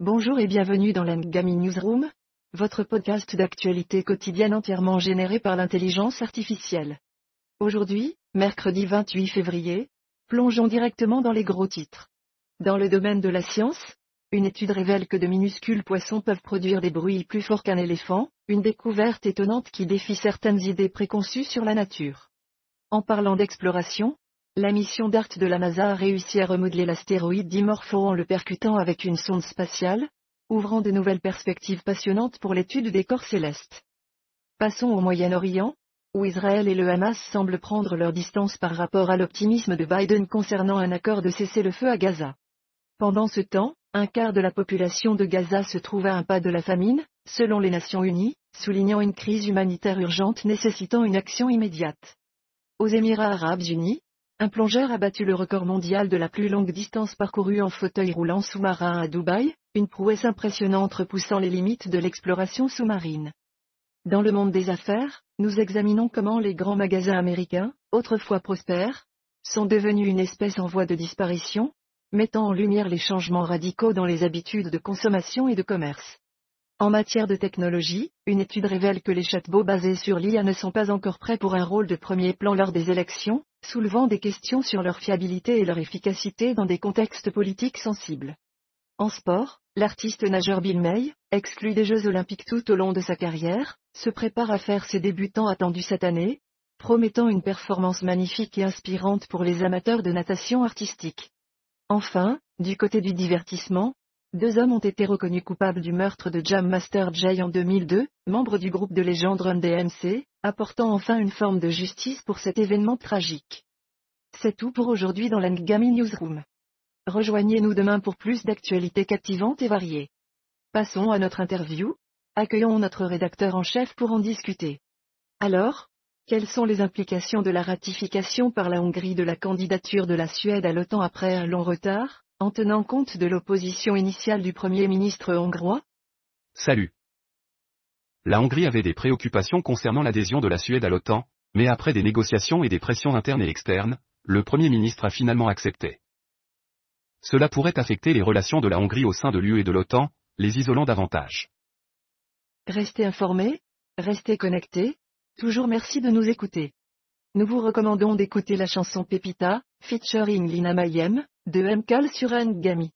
Bonjour et bienvenue dans l'Angami Newsroom, votre podcast d'actualité quotidienne entièrement généré par l'intelligence artificielle. Aujourd'hui, mercredi 28 février, plongeons directement dans les gros titres. Dans le domaine de la science, une étude révèle que de minuscules poissons peuvent produire des bruits plus forts qu'un éléphant, une découverte étonnante qui défie certaines idées préconçues sur la nature. En parlant d'exploration, la mission DART de la NASA a réussi à remodeler l'astéroïde Dimorpho en le percutant avec une sonde spatiale, ouvrant de nouvelles perspectives passionnantes pour l'étude des corps célestes. Passons au Moyen-Orient, où Israël et le Hamas semblent prendre leur distance par rapport à l'optimisme de Biden concernant un accord de cessez-le-feu à Gaza. Pendant ce temps, un quart de la population de Gaza se trouve à un pas de la famine, selon les Nations Unies, soulignant une crise humanitaire urgente nécessitant une action immédiate. Aux Émirats arabes unis, un plongeur a battu le record mondial de la plus longue distance parcourue en fauteuil roulant sous-marin à Dubaï, une prouesse impressionnante repoussant les limites de l'exploration sous-marine. Dans le monde des affaires, nous examinons comment les grands magasins américains, autrefois prospères, sont devenus une espèce en voie de disparition, mettant en lumière les changements radicaux dans les habitudes de consommation et de commerce. En matière de technologie, une étude révèle que les chatbots basés sur l'IA ne sont pas encore prêts pour un rôle de premier plan lors des élections, soulevant des questions sur leur fiabilité et leur efficacité dans des contextes politiques sensibles. En sport, l'artiste nageur Bill May, exclu des Jeux olympiques tout au long de sa carrière, se prépare à faire ses débutants attendus cette année, promettant une performance magnifique et inspirante pour les amateurs de natation artistique. Enfin, du côté du divertissement, deux hommes ont été reconnus coupables du meurtre de Jam Master Jay en 2002, membre du groupe de légende Run DMC, apportant enfin une forme de justice pour cet événement tragique. C'est tout pour aujourd'hui dans l'Angami Newsroom. Rejoignez-nous demain pour plus d'actualités captivantes et variées. Passons à notre interview. Accueillons notre rédacteur en chef pour en discuter. Alors, quelles sont les implications de la ratification par la Hongrie de la candidature de la Suède à l'OTAN après un long retard en tenant compte de l'opposition initiale du Premier ministre hongrois? Salut. La Hongrie avait des préoccupations concernant l'adhésion de la Suède à l'OTAN, mais après des négociations et des pressions internes et externes, le Premier ministre a finalement accepté. Cela pourrait affecter les relations de la Hongrie au sein de l'UE et de l'OTAN, les isolant davantage. Restez informés, restez connectés, toujours merci de nous écouter. Nous vous recommandons d'écouter la chanson Pepita, featuring Lina Mayem, de MCAL sur Ngami.